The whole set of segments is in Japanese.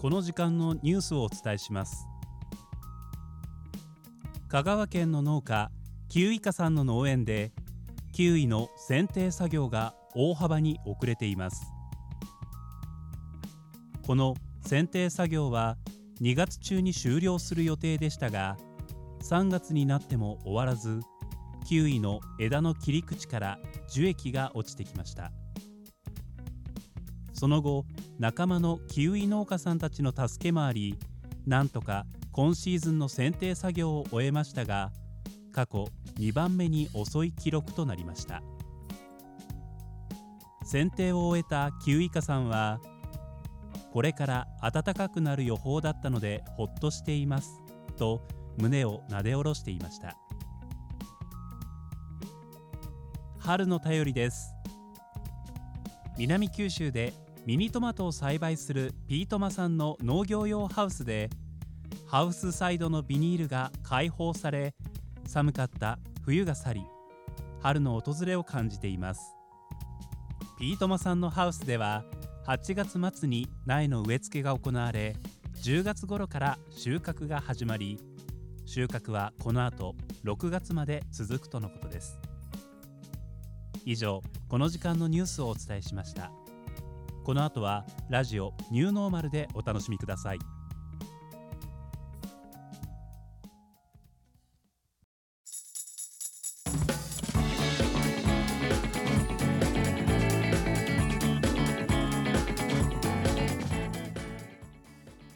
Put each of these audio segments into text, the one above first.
この時間のニュースをお伝えします。香川県の農家キウイカさんの農園でキウイの剪定作業が大幅に遅れています。この剪定作業は2月中に終了する予定でしたが3月になっても終わらずキウイの枝の切り口から樹液が落ちてきました。その後仲間のキウイ農家さんたちの助けもありなんとか今シーズンの剪定作業を終えましたが過去2番目に遅い記録となりました。剪定を終えたキウイカさんはこれから暖かくなる予報だったのでほっとしていますと胸をなで下ろしていました。春の便りです。南九州でミニトマトを栽培するピートマさんの農業用ハウスでハウスサイドのビニールが開放され寒かった冬が去り春の訪れを感じています。ピートマさんのハウスでは8月末に苗の植え付けが行われ10月頃から収穫が始まり収穫はこの後6月まで続くとのことです。以上この時間のニュースをお伝えしました。この後はラジオニューノーマルでお楽しみください。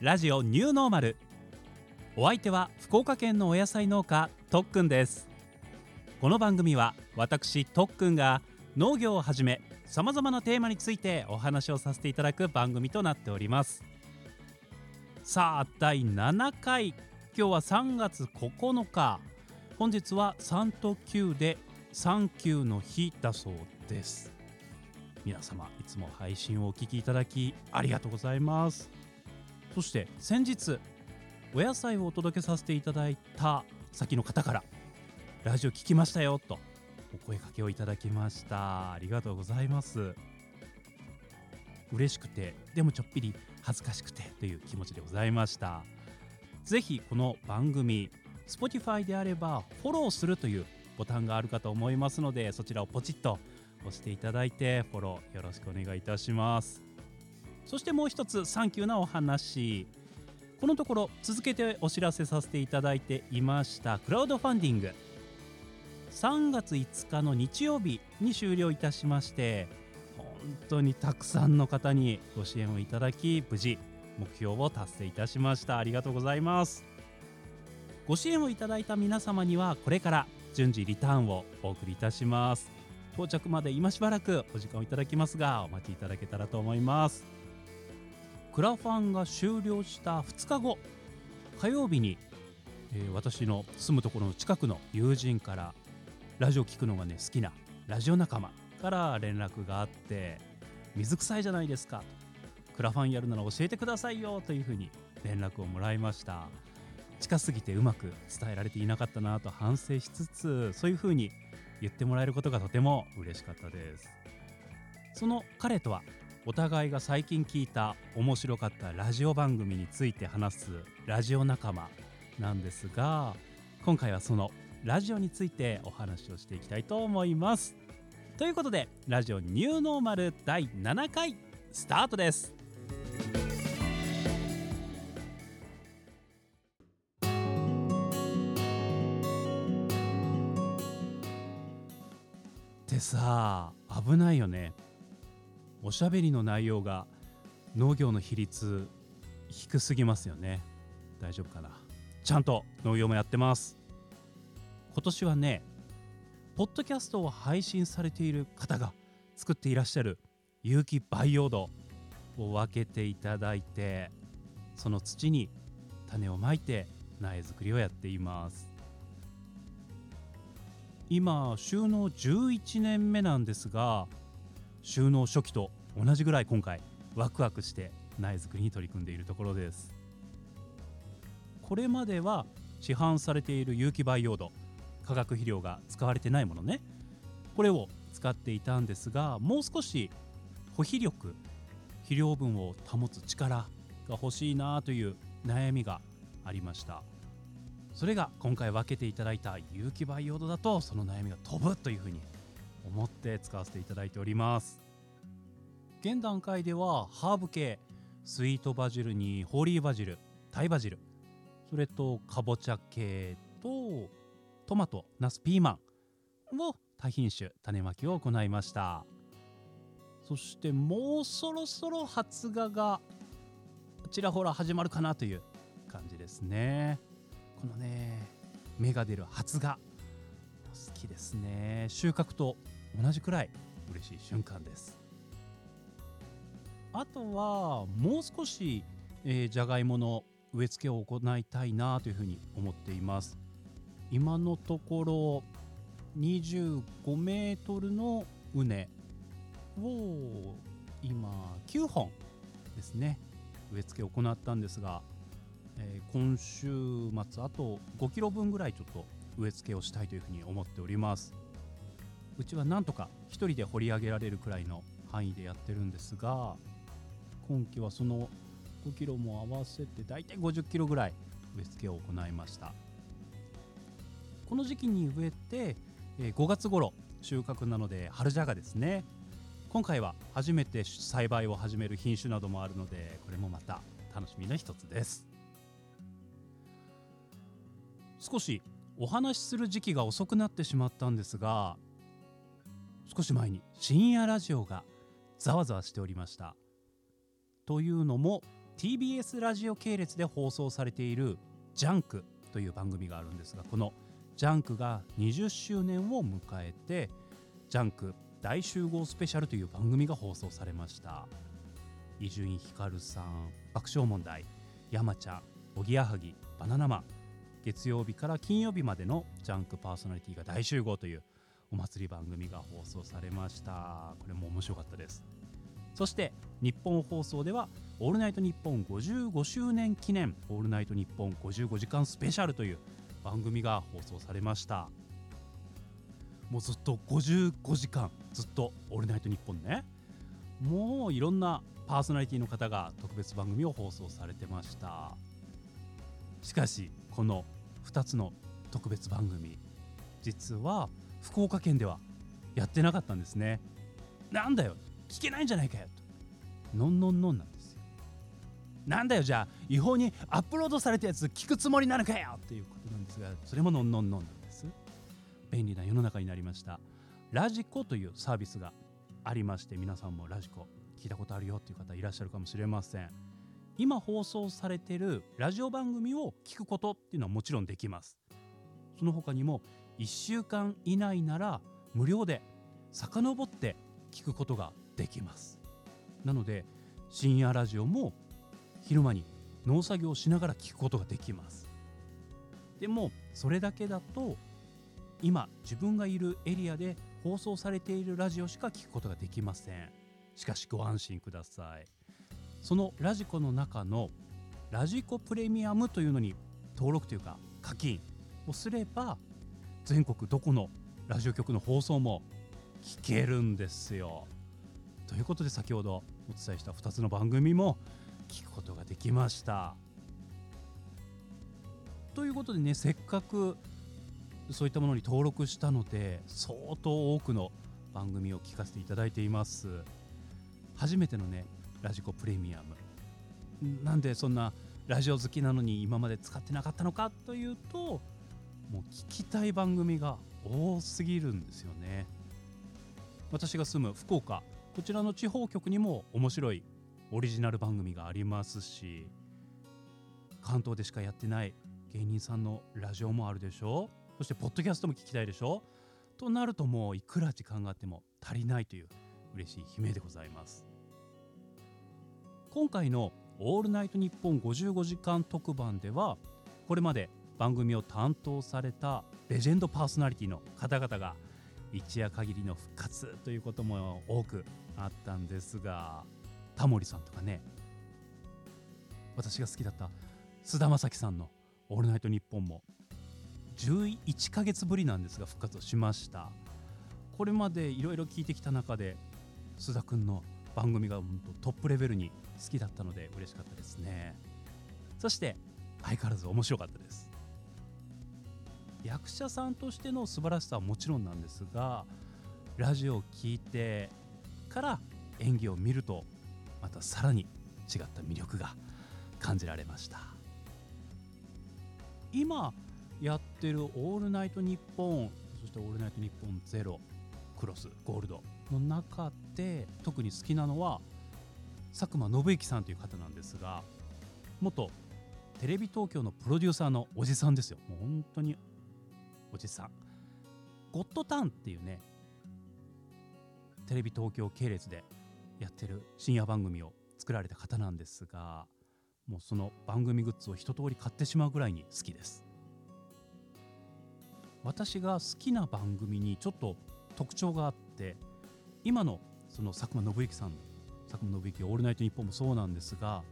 ラジオニューノーマル。お相手は福岡県のお野菜農家とっくんです。この番組は私とっくんが農業をはじめさまざまなテーマについてお話をさせていただく番組となっております。さあ第7回。今日は3月9日。本日は3と9で3級の日だそうです。皆様いつも配信をお聞きいただきありがとうございます。そして先日お野菜をお届けさせていただいた先の方からラジオ聞きましたよと。お声かけをいただきました。ありがとうございます。嬉しくてでもちょっぴり恥ずかしくてという気持ちでございました。ぜひこの番組 Spotify であればフォローするというボタンがあるかと思いますのでそちらをポチッと押していただいてフォローよろしくお願いいたします。そしてもう一つサンキューなお話。このところ続けてお知らせさせていただいていましたクラウドファンディング。3月5日の日曜日に終了いたしまして本当にたくさんの方にご支援をいただき無事目標を達成いたしました。ありがとうございます。ご支援をいただいた皆様にはこれから順次リターンをお送りいたします。到着まで今しばらくお時間をいただきますがお待ちいただけたらと思います。クラファンが終了した2日後火曜日に、えー、私の住むところの近くの友人からラジオ聞くのがね好きなラジオ仲間から連絡があって水臭いじゃないですか。クラファンやるなら教えてくださいよというふうに連絡をもらいました。近すぎてうまく伝えられていなかったなと反省しつつそういうふうに言ってもらえることがとても嬉しかったです。その彼とはお互いが最近聞いた面白かったラジオ番組について話すラジオ仲間なんですが今回はそのラジオについてお話をしていきたいと思います。ということでラジオニューノーマル第7回スタートです。ってさ危ないよね。おしゃべりの内容が農業の比率低すぎますよね。大丈夫かな。ちゃんと農業もやってます。今年はねポッドキャストを配信されている方が作っていらっしゃる有機培養土を分けていただいてその土に種をまいて苗作りをやっています。今収納11年目なんですが収納初期と同じぐらい今回ワクワクして苗作りに取り組んでいるところです。これまでは市販されている有機培養土化学肥料が使われてないものね。これを使っていたんですがもう少し保肥力肥料分を保つ力が欲しいなという悩みがありました。それが今回分けていただいた有機培養土だとその悩みが飛ぶというふうに思って使わせていただいております。現段階ではハーブ系スイートバジルにホーリーバジルタイバジルそれとかぼちゃ系とトマトナスピーマンを多品種種まきを行いました。そしてもうそろそろ発芽がちらほら始まるかなという感じですね。このね芽が出る発芽好きですね。収穫と同じくらい嬉しい瞬間です。あとはもう少し、えー、じゃがいもの植え付けを行いたいなというふうに思っています。今のところ25メートルの畝を今9本ですね植え付けを行ったんですが、えー、今週末あと5キロ分ぐらいちょっと植え付けをしたいというふうに思っております。うちはなんとか1人で掘り上げられるくらいの範囲でやってるんですが今季はその5キロも合わせて大体50キロぐらい植え付けを行いました。この時期に植えて、え、5月頃収穫なので春じゃがですね。今回は初めて栽培を始める品種などもあるのでこれもまた楽しみの一つです。少しお話しする時期が遅くなってしまったんですが少し前に深夜ラジオがざわざわしておりました。というのも TBS ラジオ系列で放送されている「ジャンク」という番組があるんですがこの「ジャンク」が20周年を迎えて「ジャンク大集合スペシャルという番組が放送されました。伊集院光さん爆笑問題山ちゃんおぎやはぎバナナマン月曜日から金曜日までのジャンクパーソナリティが大集合というお祭り番組が放送されました。これも面白かったです。そして日本放送では「オールナイトニッポン」55周年記念「オールナイトニッポン55時間スペシャル」という番組が放送されました。もうずっと55時間ずっと「オールナイトニッポンね」もういろんなパーソナリティの方が特別番組を放送されてました。しかしこの2つの特別番組実は福岡県ではやってなかったんですね。なんだよ聞けないんじゃないかよ。とのんのんのんなんですよ。なんだよじゃあ違法にアップロードされたやつ聞くつもりなのかよ。っていうこと。ですがそれものんのんのんなんです。便利な世の中になりました。ラジコというサービスがありまして皆さんもラジコ聞いたことあるよっていう方いらっしゃるかもしれません。今放送されてるラジオ番組を聞くことっていうのはもちろんできます。その他にも1週間以内なら無料で遡って聞くことができます。なので深夜ラジオも昼間に農作業をしながら聞くことができます。でもそれだけだと今自分がいるエリアで放送されているラジオしか聞くことができません。しかしご安心ください。そのラジコの中のラジコプレミアムというのに登録というか課金をすれば全国どこのラジオ局の放送も聞けるんですよ。ということで先ほどお伝えした2つの番組も聞くことができました。ということでねせっかくそういったものに登録したので相当多くの番組を聞かせていただいています。初めてのねラジコプレミアム。なんでそんなラジオ好きなのに今まで使ってなかったのかというともう聞きたい番組が多すぎるんですよね。私が住む福岡こちらの地方局にも面白いオリジナル番組がありますし関東でしかやってない芸人さんのラジオもあるでしょ？そしてポッドキャストも聞きたいでしょ？となるともういくら時間があっても足りないという嬉しい悲鳴でございます。今回の「オールナイトニッポン55時間特番」ではこれまで番組を担当されたレジェンドパーソナリティの方々が一夜限りの復活ということも多くあったんですがタモリさんとかね私が好きだった菅田将暉さんの「オールナイトニッポン」も。11ヶ月ぶりなんですが復活をしました。これまでいろいろ聞いてきた中で須田くんの番組が本当トップレベルに好きだったので嬉しかったですね。そして相変わらず面白かったです。役者さんとしての素晴らしさはもちろんなんですがラジオを聴いてから演技を見るとまたさらに違った魅力が感じられました。今やってる「オールナイトニッポン」そして「オールナイトニッポンゼロクロスゴールドの中で特に好きなのは佐久間信之さんという方なんですが元テレビ東京のプロデューサーのおじさんですよ。もう本当におじさん。ゴッドタンっていうねテレビ東京系列でやってる深夜番組を作られた方なんですがもうその番組グッズを一通り買ってしまうぐらいに好きです私が好きな番組にちょっと特徴があって今のその佐久間信之さん佐久間信之オールナイトニッポンもそうなんですが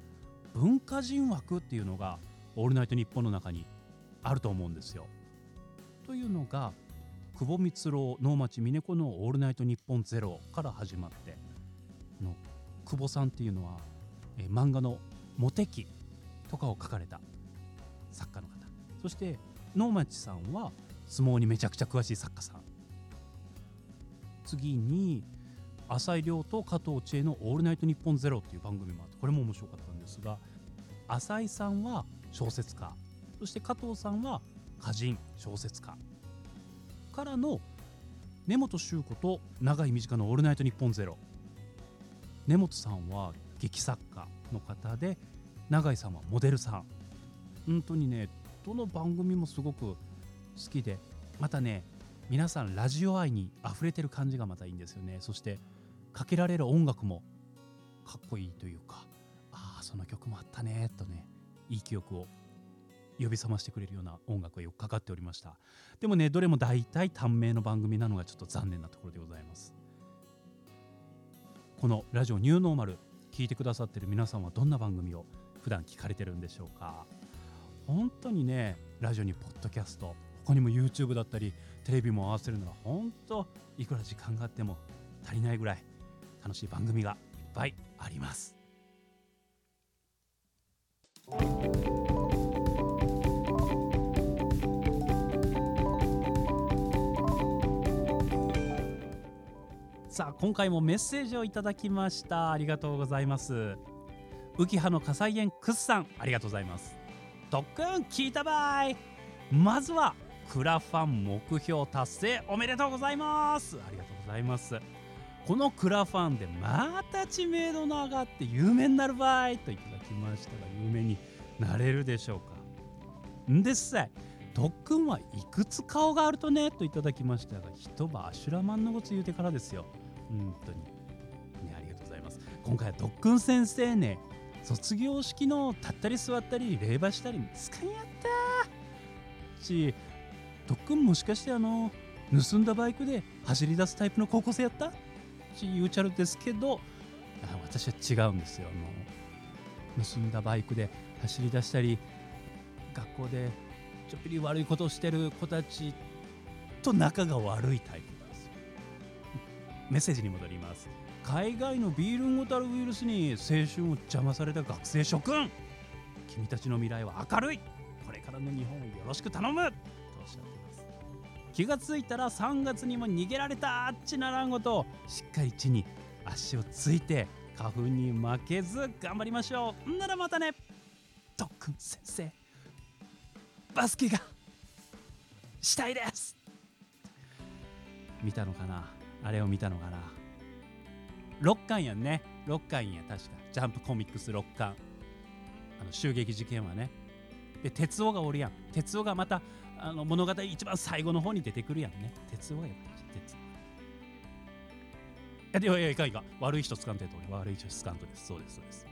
文化人枠っていうのがオールナイトニッポンの中にあると思うんですよ。というのが久保光郎能町峰子の「オールナイトニッポンゼロから始まっての久保さんっていうのは、え、漫画の「モテキ」とかを書かれた作家の方。そして能町さんは相撲にめちゃくちゃ詳しい作家さん。次に浅井亮と加藤千恵の「オールナイトニッポンゼロっていう番組もあってこれも面白かったんですが浅井さんは小説家。そして加藤さんは歌人小説家。からの根本周子と永井美智香の「オールナイトニッポンゼロ。根本さんは劇作家の方で永井さんはモデルさん。本当にねどの番組もすごく好きでまたね皆さんラジオ愛に溢れてる感じがまたいいんですよね。そしてかけられる音楽もかっこいいというかああその曲もあったねとねいい記憶を呼び覚ましてくれるような音楽がよくかかっておりました。でもねどれも大体短命の番組なのがちょっと残念なところでございます。このラジオニューノーマル聞いてくださってる皆さんはどんな番組を普段聞かれてるんでしょうか？本当にねラジオにポッドキャスト他にも YouTube だったりテレビも合わせるのは本当いくら時間があっても足りないぐらい楽しい番組がいっぱいあります。さあ今回もメッセージをいただきました。ありがとうございます。浮葉の火災園クスさんありがとうございます。特訓聞いたばい。まずはクラファン目標達成おめでとうございます。ありがとうございます。このクラファンでまた知名度の上がって有名になる場合といただきましたが有名になれるでしょうか。んですさい。特訓はいくつ顔があるとねといただきましたが一晩アシュラマンのこと言うてからですよ。本当に。ねありがとうございます。今回は特訓先生ね卒業式の立ったり座ったり礼拝したりつかんやったし特訓もしかしてあの盗んだバイクで走り出すタイプの高校生やった？し言うちゃるですけど私は違うんですよ。あの盗んだバイクで走り出したり学校でちょっぴり悪いことをしてる子たちと仲が悪いタイプ。メッセージに戻ります。海外のビールンゴタルウイルスに青春を邪魔された学生諸君君たちの未来は明るい。これからの日本をよろしく頼む。とおっしゃってます。気がついたら3月にも逃げられたあっちならんごとしっかり地に足をついて花粉に負けず頑張りましょう。ならまたね。特訓先生バスケがしたいです。見たのかな？あれを見たのかな。6巻やんね。6巻や確か。ジャンプコミックス6巻。あの襲撃事件はね。で哲夫がおるやん。哲夫がまたあの物語一番最後の方に出てくるやんね。哲夫がやっぱり哲夫いやいやいかいか悪い人つかんとやと悪い人つかんとです。そうですそうです。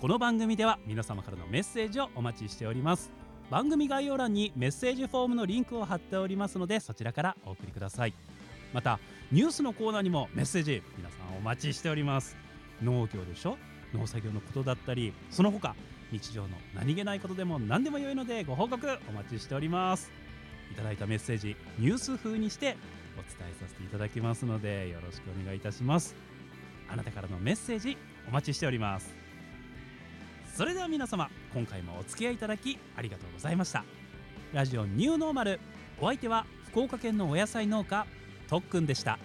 この番組では皆様からのメッセージをお待ちしております。番組概要欄にメッセージフォームのリンクを貼っておりますのでそちらからお送りください。またニュースのコーナーにもメッセージ皆さんお待ちしております。農業でしょ？農作業のことだったりその他日常の何気ないことでも何でも良いのでご報告お待ちしております。いただいたメッセージニュース風にしてお伝えさせていただきますのでよろしくお願いいたします。あなたからのメッセージお待ちしております。それでは皆様今回もお付き合いいただきありがとうございました。ラジオニューノーマル。お相手は福岡県のお野菜農家とっくんでした。